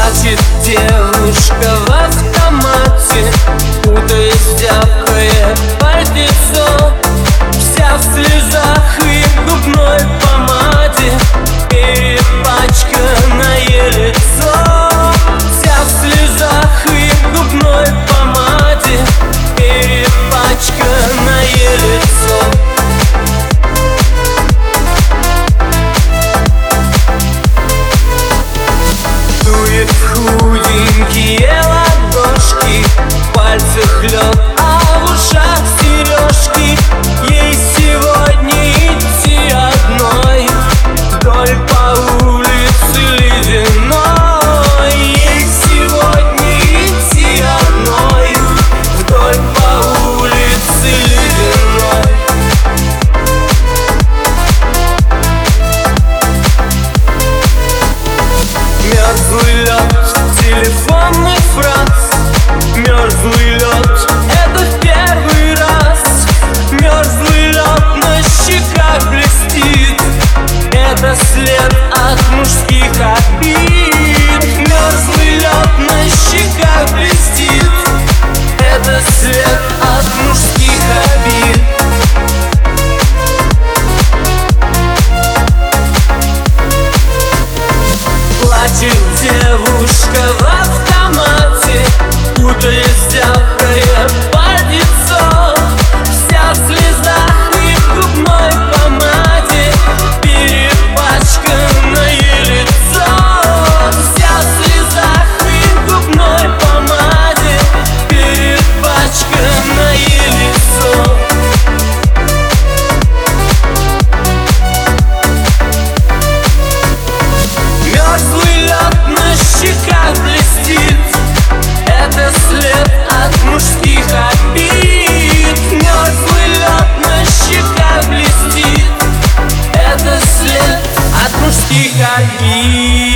платит девушка в автомате. мерзлый лед. Это в первый раз. Мерзлый лед на щеках блестит. Это след от мужских обид. Мерзлый лед на down. de cair.